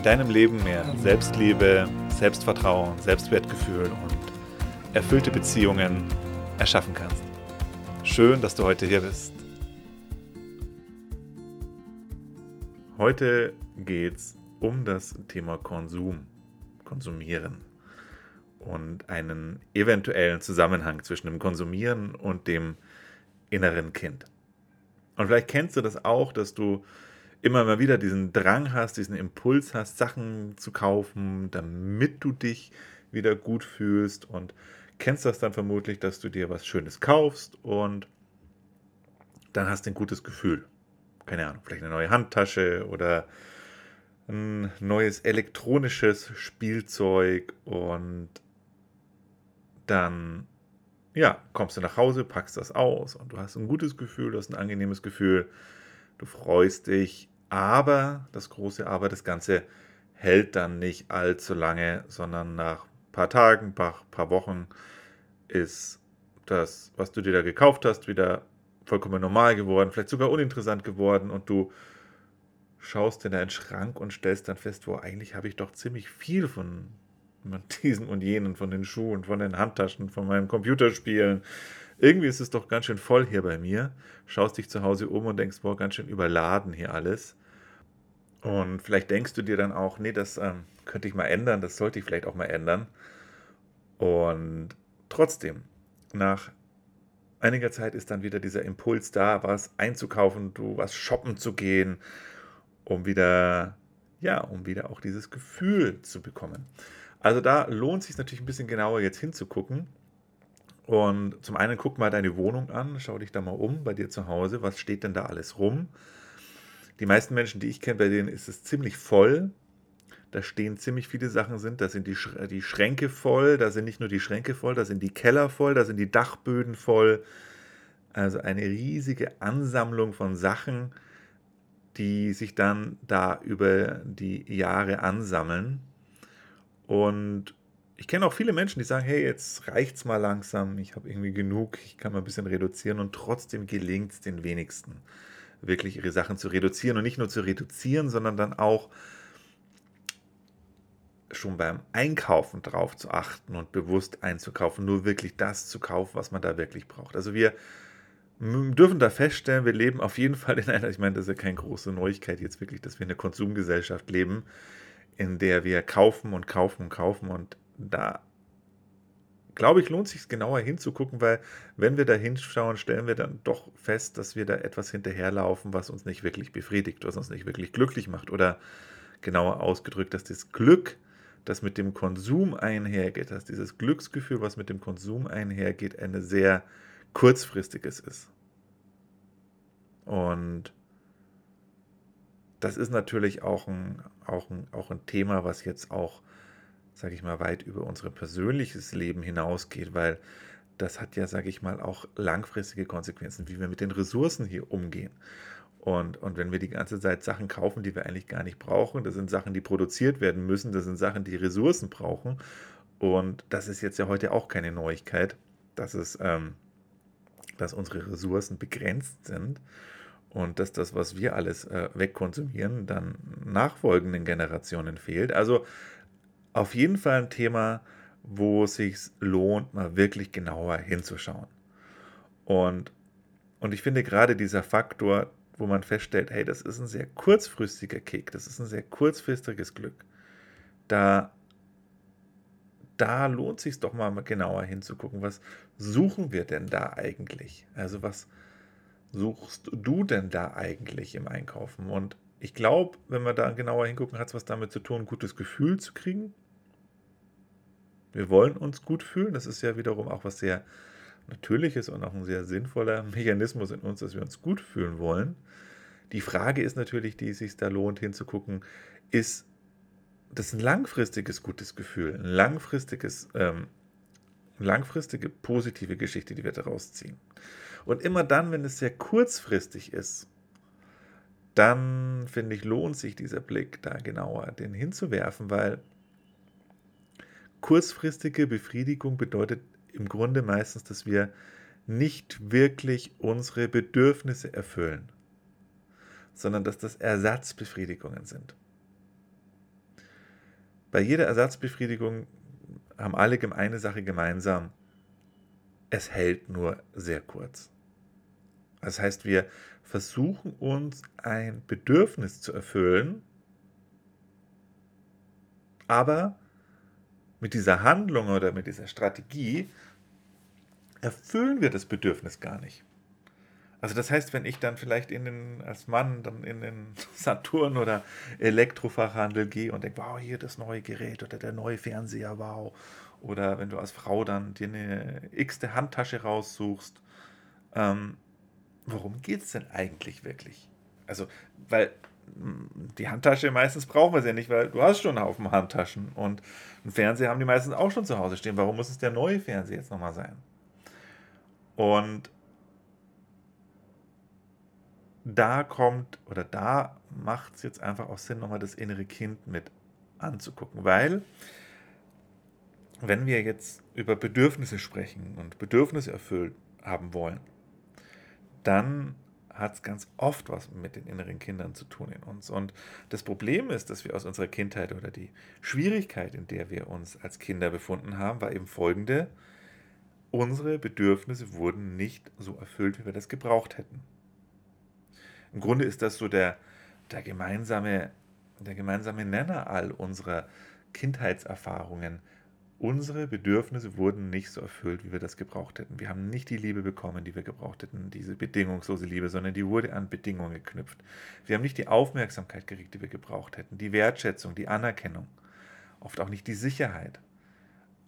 in deinem Leben mehr Selbstliebe, Selbstvertrauen, Selbstwertgefühl und erfüllte Beziehungen erschaffen kannst. Schön, dass du heute hier bist. Heute geht es um das Thema Konsum, Konsumieren und einen eventuellen Zusammenhang zwischen dem Konsumieren und dem inneren Kind. Und vielleicht kennst du das auch, dass du immer mal wieder diesen Drang hast, diesen Impuls hast, Sachen zu kaufen, damit du dich wieder gut fühlst und kennst das dann vermutlich, dass du dir was Schönes kaufst und dann hast du ein gutes Gefühl. Keine Ahnung, vielleicht eine neue Handtasche oder ein neues elektronisches Spielzeug und dann ja, kommst du nach Hause, packst das aus und du hast ein gutes Gefühl, du hast ein angenehmes Gefühl, du freust dich aber, das große Aber, das Ganze hält dann nicht allzu lange, sondern nach ein paar Tagen, ein paar, Wochen ist das, was du dir da gekauft hast, wieder vollkommen normal geworden, vielleicht sogar uninteressant geworden und du schaust in deinen Schrank und stellst dann fest, wo eigentlich habe ich doch ziemlich viel von diesen und jenen, von den Schuhen, von den Handtaschen, von meinem Computerspielen, irgendwie ist es doch ganz schön voll hier bei mir. Schaust dich zu Hause um und denkst, boah, ganz schön überladen hier alles. Und vielleicht denkst du dir dann auch, nee, das ähm, könnte ich mal ändern, das sollte ich vielleicht auch mal ändern. Und trotzdem, nach einiger Zeit ist dann wieder dieser Impuls da, was einzukaufen, du was shoppen zu gehen, um wieder, ja, um wieder auch dieses Gefühl zu bekommen. Also da lohnt es sich natürlich ein bisschen genauer jetzt hinzugucken und zum einen guck mal deine Wohnung an, schau dich da mal um bei dir zu Hause, was steht denn da alles rum? Die meisten Menschen, die ich kenne, bei denen ist es ziemlich voll. Da stehen ziemlich viele Sachen sind, da sind die, Sch die Schränke voll, da sind nicht nur die Schränke voll, da sind die Keller voll, da sind die Dachböden voll. Also eine riesige Ansammlung von Sachen, die sich dann da über die Jahre ansammeln. Und ich kenne auch viele Menschen, die sagen, hey, jetzt reicht es mal langsam, ich habe irgendwie genug, ich kann mal ein bisschen reduzieren und trotzdem gelingt es den wenigsten, wirklich ihre Sachen zu reduzieren und nicht nur zu reduzieren, sondern dann auch schon beim Einkaufen drauf zu achten und bewusst einzukaufen, nur wirklich das zu kaufen, was man da wirklich braucht. Also wir dürfen da feststellen, wir leben auf jeden Fall in einer, ich meine, das ist ja keine große Neuigkeit jetzt wirklich, dass wir in einer Konsumgesellschaft leben, in der wir kaufen und kaufen und kaufen und da glaube ich, lohnt es sich genauer hinzugucken, weil wenn wir da hinschauen, stellen wir dann doch fest, dass wir da etwas hinterherlaufen, was uns nicht wirklich befriedigt, was uns nicht wirklich glücklich macht. Oder genauer ausgedrückt, dass das Glück, das mit dem Konsum einhergeht, dass dieses Glücksgefühl, was mit dem Konsum einhergeht, ein sehr kurzfristiges ist. Und das ist natürlich auch ein, auch ein, auch ein Thema, was jetzt auch sage ich mal, weit über unser persönliches Leben hinausgeht, weil das hat ja, sage ich mal, auch langfristige Konsequenzen, wie wir mit den Ressourcen hier umgehen. Und, und wenn wir die ganze Zeit Sachen kaufen, die wir eigentlich gar nicht brauchen, das sind Sachen, die produziert werden müssen, das sind Sachen, die Ressourcen brauchen. Und das ist jetzt ja heute auch keine Neuigkeit, dass, es, ähm, dass unsere Ressourcen begrenzt sind und dass das, was wir alles äh, wegkonsumieren, dann nachfolgenden Generationen fehlt. Also auf jeden Fall ein Thema, wo es sich lohnt, mal wirklich genauer hinzuschauen. Und, und ich finde gerade dieser Faktor, wo man feststellt, hey, das ist ein sehr kurzfristiger Kick, das ist ein sehr kurzfristiges Glück, da, da lohnt sich doch mal genauer hinzugucken, was suchen wir denn da eigentlich? Also was suchst du denn da eigentlich im Einkaufen? Und ich glaube, wenn wir da genauer hingucken, hat es was damit zu tun, ein gutes Gefühl zu kriegen. Wir wollen uns gut fühlen. Das ist ja wiederum auch was sehr Natürliches und auch ein sehr sinnvoller Mechanismus in uns, dass wir uns gut fühlen wollen. Die Frage ist natürlich, die es sich da lohnt hinzugucken, ist das ein langfristiges gutes Gefühl, ein langfristiges, ähm, langfristige positive Geschichte, die wir daraus ziehen. Und immer dann, wenn es sehr kurzfristig ist, dann finde ich, lohnt sich dieser Blick da genauer den hinzuwerfen, weil kurzfristige Befriedigung bedeutet im Grunde meistens, dass wir nicht wirklich unsere Bedürfnisse erfüllen, sondern dass das Ersatzbefriedigungen sind. Bei jeder Ersatzbefriedigung haben alle eine Sache gemeinsam. Es hält nur sehr kurz. Das heißt, wir versuchen uns ein Bedürfnis zu erfüllen, aber mit dieser Handlung oder mit dieser Strategie erfüllen wir das Bedürfnis gar nicht. Also das heißt, wenn ich dann vielleicht in den, als Mann dann in den Saturn oder Elektrofachhandel gehe und denke, wow, hier das neue Gerät oder der neue Fernseher, wow. Oder wenn du als Frau dann dir eine x-te Handtasche raussuchst, ähm, worum geht es denn eigentlich wirklich? Also, weil hm, die Handtasche meistens brauchen wir sie ja nicht, weil du hast schon einen Haufen Handtaschen und einen Fernseher haben die meistens auch schon zu Hause stehen. Warum muss es der neue Fernseher jetzt nochmal sein? Und da kommt oder da macht es jetzt einfach auch Sinn, nochmal das innere Kind mit anzugucken, weil wenn wir jetzt über Bedürfnisse sprechen und Bedürfnisse erfüllt haben wollen, dann hat es ganz oft was mit den inneren Kindern zu tun in uns. Und das Problem ist, dass wir aus unserer Kindheit oder die Schwierigkeit, in der wir uns als Kinder befunden haben, war eben folgende. Unsere Bedürfnisse wurden nicht so erfüllt, wie wir das gebraucht hätten. Im Grunde ist das so der, der, gemeinsame, der gemeinsame Nenner all unserer Kindheitserfahrungen. Unsere Bedürfnisse wurden nicht so erfüllt, wie wir das gebraucht hätten. Wir haben nicht die Liebe bekommen, die wir gebraucht hätten, diese bedingungslose Liebe, sondern die wurde an Bedingungen geknüpft. Wir haben nicht die Aufmerksamkeit gekriegt, die wir gebraucht hätten, die Wertschätzung, die Anerkennung, oft auch nicht die Sicherheit,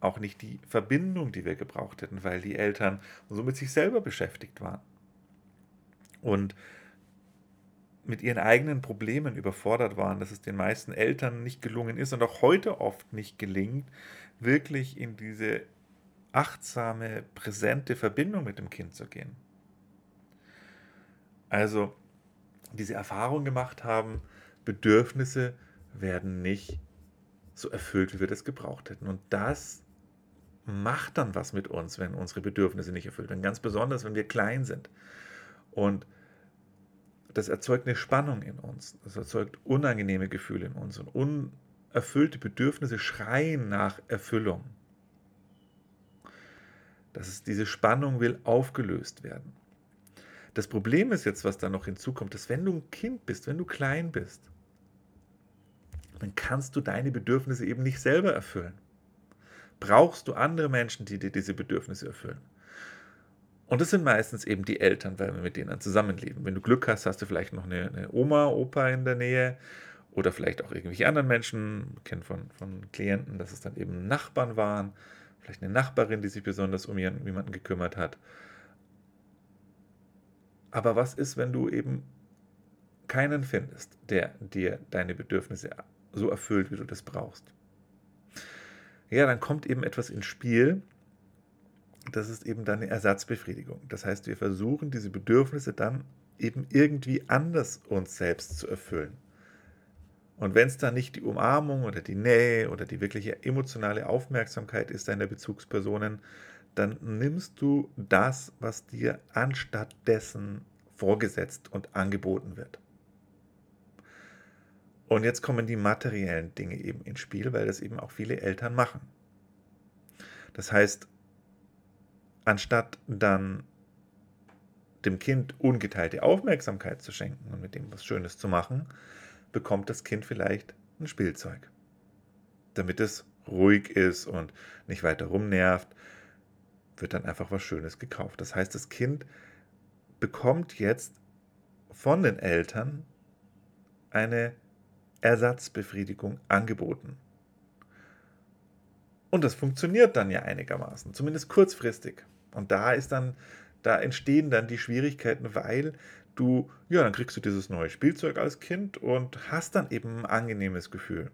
auch nicht die Verbindung, die wir gebraucht hätten, weil die Eltern so mit sich selber beschäftigt waren. Und mit ihren eigenen Problemen überfordert waren, dass es den meisten Eltern nicht gelungen ist und auch heute oft nicht gelingt, wirklich in diese achtsame, präsente Verbindung mit dem Kind zu gehen. Also diese Erfahrung gemacht haben, Bedürfnisse werden nicht so erfüllt, wie wir das gebraucht hätten. Und das macht dann was mit uns, wenn unsere Bedürfnisse nicht erfüllt werden. Ganz besonders, wenn wir klein sind. Und das erzeugt eine Spannung in uns. Das erzeugt unangenehme Gefühle in uns. Und unerfüllte Bedürfnisse schreien nach Erfüllung. Das ist, diese Spannung will aufgelöst werden. Das Problem ist jetzt, was da noch hinzukommt, dass wenn du ein Kind bist, wenn du klein bist, dann kannst du deine Bedürfnisse eben nicht selber erfüllen. Brauchst du andere Menschen, die dir diese Bedürfnisse erfüllen. Und das sind meistens eben die Eltern, weil wir mit denen zusammenleben. Wenn du Glück hast, hast du vielleicht noch eine, eine Oma, Opa in der Nähe oder vielleicht auch irgendwelche anderen Menschen. Ich kenne von, von Klienten, dass es dann eben Nachbarn waren, vielleicht eine Nachbarin, die sich besonders um jemanden gekümmert hat. Aber was ist, wenn du eben keinen findest, der dir deine Bedürfnisse so erfüllt, wie du das brauchst? Ja, dann kommt eben etwas ins Spiel, das ist eben dann eine Ersatzbefriedigung. Das heißt, wir versuchen diese Bedürfnisse dann eben irgendwie anders uns selbst zu erfüllen. Und wenn es dann nicht die Umarmung oder die Nähe oder die wirkliche emotionale Aufmerksamkeit ist deiner Bezugspersonen, dann nimmst du das, was dir anstatt dessen vorgesetzt und angeboten wird. Und jetzt kommen die materiellen Dinge eben ins Spiel, weil das eben auch viele Eltern machen. Das heißt, anstatt dann dem Kind ungeteilte Aufmerksamkeit zu schenken und mit dem was Schönes zu machen, bekommt das Kind vielleicht ein Spielzeug. Damit es ruhig ist und nicht weiter rumnervt, wird dann einfach was Schönes gekauft. Das heißt, das Kind bekommt jetzt von den Eltern eine Ersatzbefriedigung angeboten. Und das funktioniert dann ja einigermaßen, zumindest kurzfristig. Und da ist dann, da entstehen dann die Schwierigkeiten, weil du, ja, dann kriegst du dieses neue Spielzeug als Kind und hast dann eben ein angenehmes Gefühl.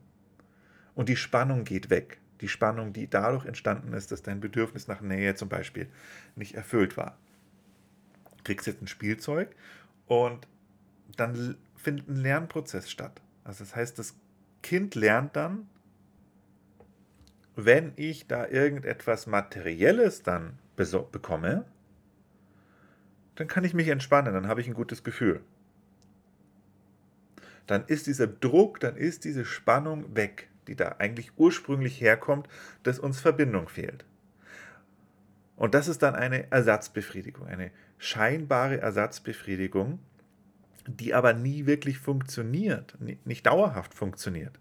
Und die Spannung geht weg. Die Spannung, die dadurch entstanden ist, dass dein Bedürfnis nach Nähe zum Beispiel nicht erfüllt war. Du kriegst jetzt ein Spielzeug und dann findet ein Lernprozess statt. Also das heißt, das Kind lernt dann, wenn ich da irgendetwas Materielles dann bekomme, dann kann ich mich entspannen, dann habe ich ein gutes Gefühl. Dann ist dieser Druck, dann ist diese Spannung weg, die da eigentlich ursprünglich herkommt, dass uns Verbindung fehlt. Und das ist dann eine Ersatzbefriedigung, eine scheinbare Ersatzbefriedigung, die aber nie wirklich funktioniert, nicht dauerhaft funktioniert.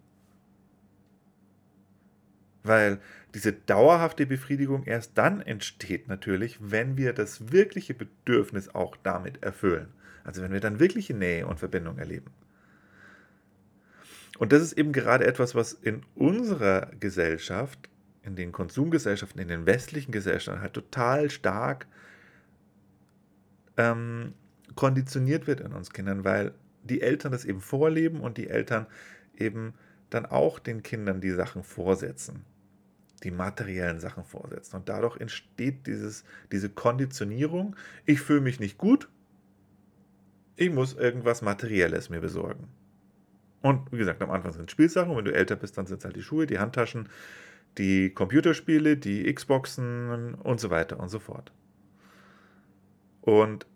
Weil diese dauerhafte Befriedigung erst dann entsteht natürlich, wenn wir das wirkliche Bedürfnis auch damit erfüllen. Also wenn wir dann wirkliche Nähe und Verbindung erleben. Und das ist eben gerade etwas, was in unserer Gesellschaft, in den Konsumgesellschaften, in den westlichen Gesellschaften halt total stark ähm, konditioniert wird in uns Kindern, weil die Eltern das eben vorleben und die Eltern eben dann auch den Kindern die Sachen vorsetzen, die materiellen Sachen vorsetzen. Und dadurch entsteht dieses, diese Konditionierung, ich fühle mich nicht gut, ich muss irgendwas Materielles mir besorgen. Und wie gesagt, am Anfang sind Spielsachen, wenn du älter bist, dann sind es halt die Schuhe, die Handtaschen, die Computerspiele, die Xboxen und so weiter und so fort. Und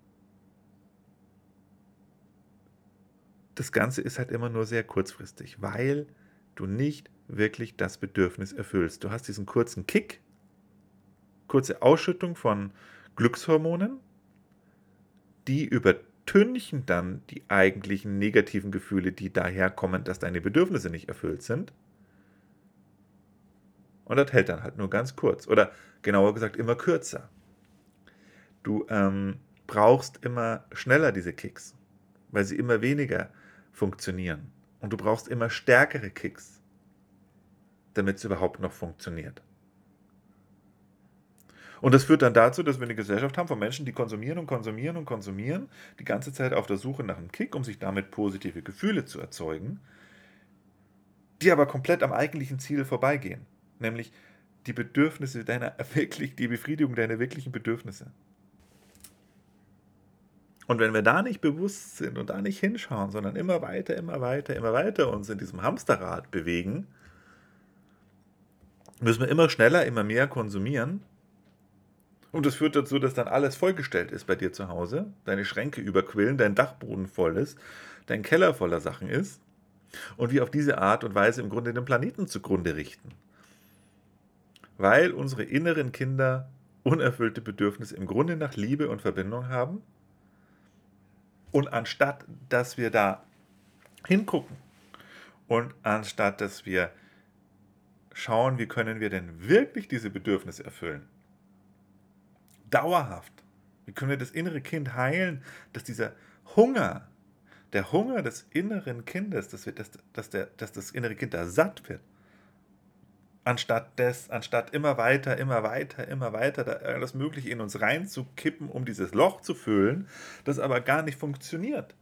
das Ganze ist halt immer nur sehr kurzfristig, weil du nicht wirklich das Bedürfnis erfüllst. Du hast diesen kurzen Kick, kurze Ausschüttung von Glückshormonen, die übertünchen dann die eigentlichen negativen Gefühle, die daherkommen, dass deine Bedürfnisse nicht erfüllt sind. Und das hält dann halt nur ganz kurz. Oder genauer gesagt immer kürzer. Du ähm, brauchst immer schneller diese Kicks, weil sie immer weniger funktionieren. Und du brauchst immer stärkere Kicks, damit es überhaupt noch funktioniert. Und das führt dann dazu, dass wir eine Gesellschaft haben von Menschen, die konsumieren und konsumieren und konsumieren, die ganze Zeit auf der Suche nach einem Kick, um sich damit positive Gefühle zu erzeugen, die aber komplett am eigentlichen Ziel vorbeigehen, nämlich die Bedürfnisse deiner wirklich, die Befriedigung deiner wirklichen Bedürfnisse. Und wenn wir da nicht bewusst sind und da nicht hinschauen, sondern immer weiter, immer weiter, immer weiter uns in diesem Hamsterrad bewegen, müssen wir immer schneller, immer mehr konsumieren. Und das führt dazu, dass dann alles vollgestellt ist bei dir zu Hause, deine Schränke überquillen, dein Dachboden voll ist, dein Keller voller Sachen ist und wir auf diese Art und Weise im Grunde den Planeten zugrunde richten. Weil unsere inneren Kinder unerfüllte Bedürfnisse im Grunde nach Liebe und Verbindung haben und anstatt, dass wir da hingucken und anstatt, dass wir schauen, wie können wir denn wirklich diese Bedürfnisse erfüllen, dauerhaft, wie können wir das innere Kind heilen, dass dieser Hunger, der Hunger des inneren Kindes, dass, wir, dass, dass, der, dass das innere Kind da satt wird, anstatt des, anstatt immer weiter, immer weiter, immer weiter da alles Mögliche in uns reinzukippen, um dieses Loch zu füllen, das aber gar nicht funktioniert.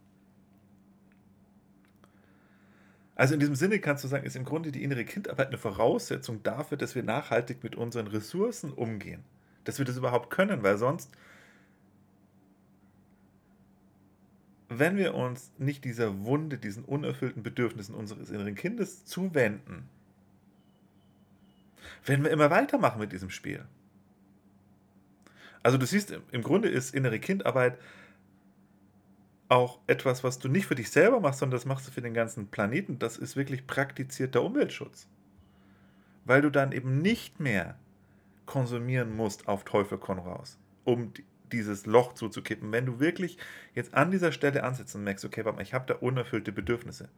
Also in diesem Sinne kannst du sagen, ist im Grunde die innere Kindarbeit eine Voraussetzung dafür, dass wir nachhaltig mit unseren Ressourcen umgehen. Dass wir das überhaupt können, weil sonst, wenn wir uns nicht dieser Wunde, diesen unerfüllten Bedürfnissen unseres inneren Kindes zuwenden, werden wir immer weitermachen mit diesem Spiel. Also du siehst, im Grunde ist innere Kindarbeit auch etwas, was du nicht für dich selber machst, sondern das machst du für den ganzen Planeten. Das ist wirklich praktizierter Umweltschutz. Weil du dann eben nicht mehr konsumieren musst auf Teufel komm raus, um dieses Loch zuzukippen. Wenn du wirklich jetzt an dieser Stelle ansetzt und merkst, okay, ich habe da unerfüllte Bedürfnisse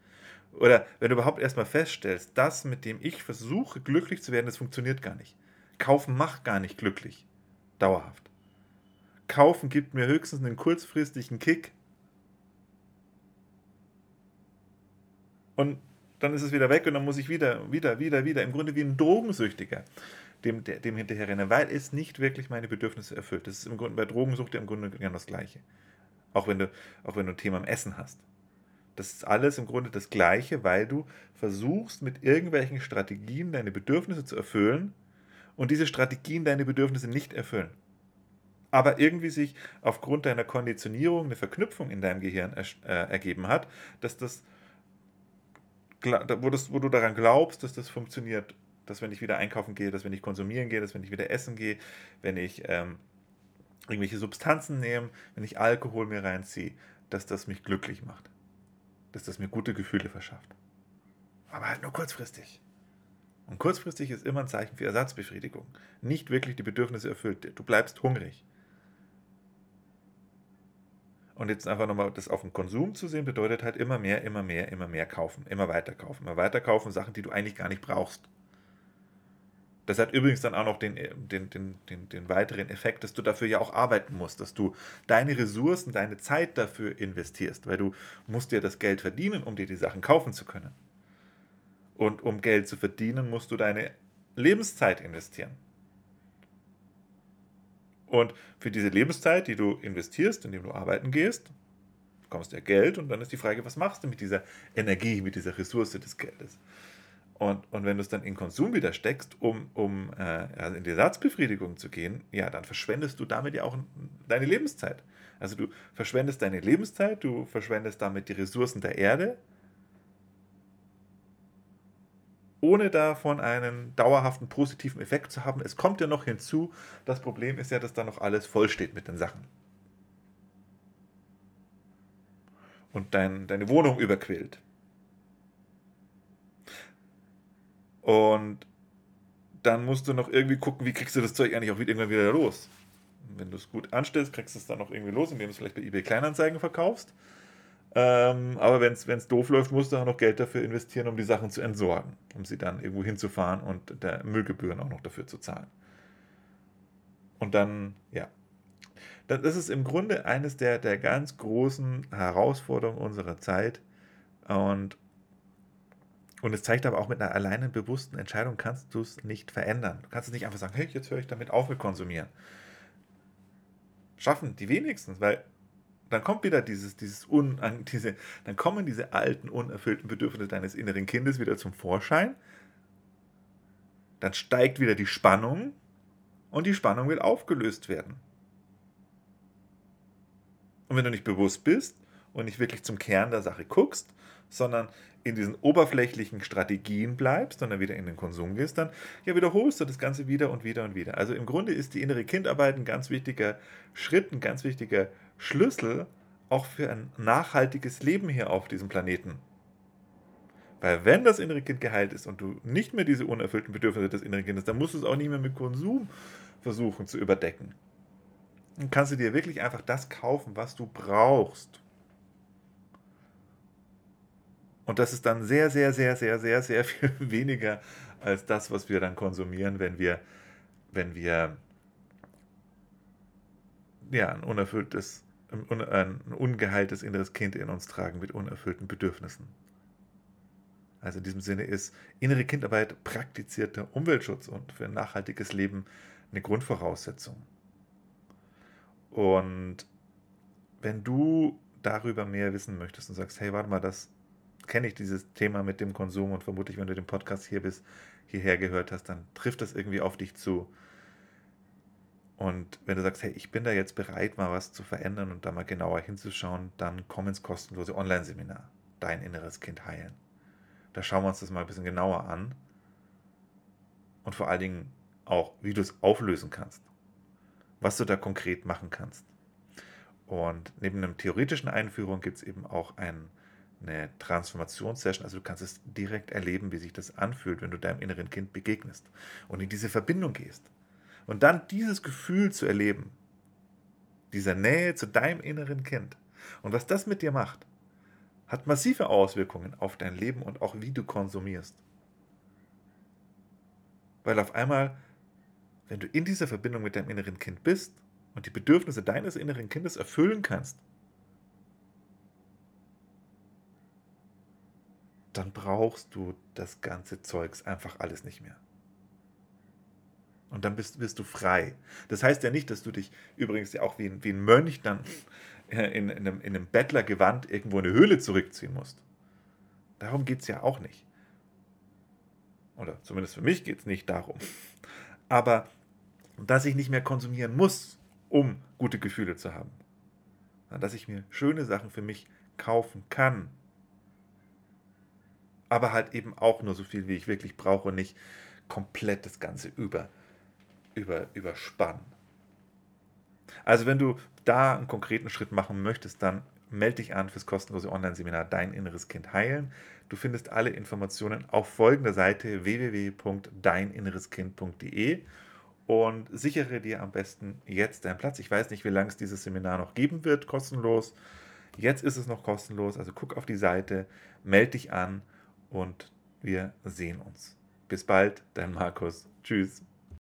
oder wenn du überhaupt erstmal feststellst, das, mit dem ich versuche, glücklich zu werden, das funktioniert gar nicht. Kaufen macht gar nicht glücklich. Dauerhaft. Kaufen gibt mir höchstens einen kurzfristigen Kick. Und dann ist es wieder weg und dann muss ich wieder, wieder, wieder, wieder, im Grunde wie ein Drogensüchtiger dem, dem hinterherrennen, weil es nicht wirklich meine Bedürfnisse erfüllt. Das ist im Grunde bei Drogensucht im Grunde genau das Gleiche. Auch wenn du, auch wenn du ein Thema im Essen hast Das ist alles im Grunde das Gleiche, weil du versuchst mit irgendwelchen Strategien deine Bedürfnisse zu erfüllen und diese Strategien deine Bedürfnisse nicht erfüllen. Aber irgendwie sich aufgrund deiner Konditionierung eine Verknüpfung in deinem Gehirn er, äh, ergeben hat, dass das, wo, das, wo du daran glaubst, dass das funktioniert. Dass wenn ich wieder einkaufen gehe, dass wenn ich konsumieren gehe, dass wenn ich wieder essen gehe, wenn ich ähm, irgendwelche Substanzen nehme, wenn ich Alkohol mir reinziehe, dass das mich glücklich macht. Dass das mir gute Gefühle verschafft. Aber halt nur kurzfristig. Und kurzfristig ist immer ein Zeichen für Ersatzbefriedigung. Nicht wirklich die Bedürfnisse erfüllt. Du bleibst hungrig. Und jetzt einfach nochmal das auf den Konsum zu sehen, bedeutet halt immer mehr, immer mehr, immer mehr kaufen. Immer weiter kaufen. Immer weiter kaufen, Sachen, die du eigentlich gar nicht brauchst. Das hat übrigens dann auch noch den, den, den, den, den weiteren Effekt, dass du dafür ja auch arbeiten musst, dass du deine Ressourcen, deine Zeit dafür investierst, weil du musst dir das Geld verdienen, um dir die Sachen kaufen zu können. Und um Geld zu verdienen, musst du deine Lebenszeit investieren. Und für diese Lebenszeit, die du investierst, indem du arbeiten gehst, bekommst du ja Geld und dann ist die Frage, was machst du mit dieser Energie, mit dieser Ressource des Geldes? Und, und wenn du es dann in Konsum wieder steckst, um, um äh, also in die Ersatzbefriedigung zu gehen, ja, dann verschwendest du damit ja auch deine Lebenszeit. Also du verschwendest deine Lebenszeit, du verschwendest damit die Ressourcen der Erde, ohne davon einen dauerhaften positiven Effekt zu haben. Es kommt ja noch hinzu, das Problem ist ja, dass da noch alles vollsteht mit den Sachen. Und dein, deine Wohnung überquillt. Und dann musst du noch irgendwie gucken, wie kriegst du das Zeug eigentlich auch irgendwann wieder los. wenn du es gut anstellst, kriegst du es dann noch irgendwie los, indem du es vielleicht bei eBay Kleinanzeigen verkaufst. Ähm, aber wenn es doof läuft, musst du auch noch Geld dafür investieren, um die Sachen zu entsorgen, um sie dann irgendwo hinzufahren und der Müllgebühren auch noch dafür zu zahlen. Und dann, ja. Das ist im Grunde eines der, der ganz großen Herausforderungen unserer Zeit. Und, und es zeigt aber auch mit einer alleinen bewussten Entscheidung kannst du es nicht verändern. Du kannst es nicht einfach sagen, hey, jetzt höre ich damit auf mit Konsumieren. Schaffen die wenigstens, weil dann kommt wieder dieses, dieses un, diese, dann kommen diese alten, unerfüllten Bedürfnisse deines inneren Kindes wieder zum Vorschein. Dann steigt wieder die Spannung und die Spannung will aufgelöst werden. Und wenn du nicht bewusst bist und nicht wirklich zum Kern der Sache guckst, sondern in diesen oberflächlichen Strategien bleibst und dann wieder in den Konsum gehst, dann ja, wiederholst du das Ganze wieder und wieder und wieder. Also im Grunde ist die innere Kindarbeit ein ganz wichtiger Schritt, ein ganz wichtiger Schlüssel auch für ein nachhaltiges Leben hier auf diesem Planeten. Weil wenn das innere Kind geheilt ist und du nicht mehr diese unerfüllten Bedürfnisse des inneren Kindes, dann musst du es auch nicht mehr mit Konsum versuchen zu überdecken. Dann kannst du dir wirklich einfach das kaufen, was du brauchst. Und das ist dann sehr, sehr, sehr, sehr, sehr, sehr viel weniger als das, was wir dann konsumieren, wenn wir, wenn wir ja, ein unerfülltes, ein ungeheiltes inneres Kind in uns tragen mit unerfüllten Bedürfnissen. Also in diesem Sinne ist innere Kindarbeit praktizierter Umweltschutz und für ein nachhaltiges Leben eine Grundvoraussetzung. Und wenn du darüber mehr wissen möchtest und sagst, hey, warte mal, das kenne ich dieses Thema mit dem Konsum und vermutlich, wenn du den Podcast hier bis hierher gehört hast, dann trifft das irgendwie auf dich zu. Und wenn du sagst, hey, ich bin da jetzt bereit, mal was zu verändern und da mal genauer hinzuschauen, dann komm ins kostenlose Online-Seminar. Dein inneres Kind heilen. Da schauen wir uns das mal ein bisschen genauer an. Und vor allen Dingen auch, wie du es auflösen kannst. Was du da konkret machen kannst. Und neben einer theoretischen Einführung gibt es eben auch ein eine Transformationssession. Also du kannst es direkt erleben, wie sich das anfühlt, wenn du deinem inneren Kind begegnest und in diese Verbindung gehst. Und dann dieses Gefühl zu erleben, dieser Nähe zu deinem inneren Kind und was das mit dir macht, hat massive Auswirkungen auf dein Leben und auch wie du konsumierst. Weil auf einmal, wenn du in dieser Verbindung mit deinem inneren Kind bist und die Bedürfnisse deines inneren Kindes erfüllen kannst, dann brauchst du das ganze Zeugs einfach alles nicht mehr. Und dann bist, bist du frei. Das heißt ja nicht, dass du dich übrigens ja auch wie ein, wie ein Mönch dann in, in, einem, in einem Bettlergewand irgendwo in eine Höhle zurückziehen musst. Darum geht es ja auch nicht. Oder zumindest für mich geht es nicht darum. Aber dass ich nicht mehr konsumieren muss, um gute Gefühle zu haben. Dass ich mir schöne Sachen für mich kaufen kann. Aber halt eben auch nur so viel, wie ich wirklich brauche und nicht komplett das Ganze über, über, überspannen. Also wenn du da einen konkreten Schritt machen möchtest, dann melde dich an fürs kostenlose Online-Seminar Dein inneres Kind heilen. Du findest alle Informationen auf folgender Seite www.deininnereskind.de und sichere dir am besten jetzt deinen Platz. Ich weiß nicht, wie lange es dieses Seminar noch geben wird, kostenlos. Jetzt ist es noch kostenlos, also guck auf die Seite, melde dich an und wir sehen uns. Bis bald, dein Markus. Tschüss.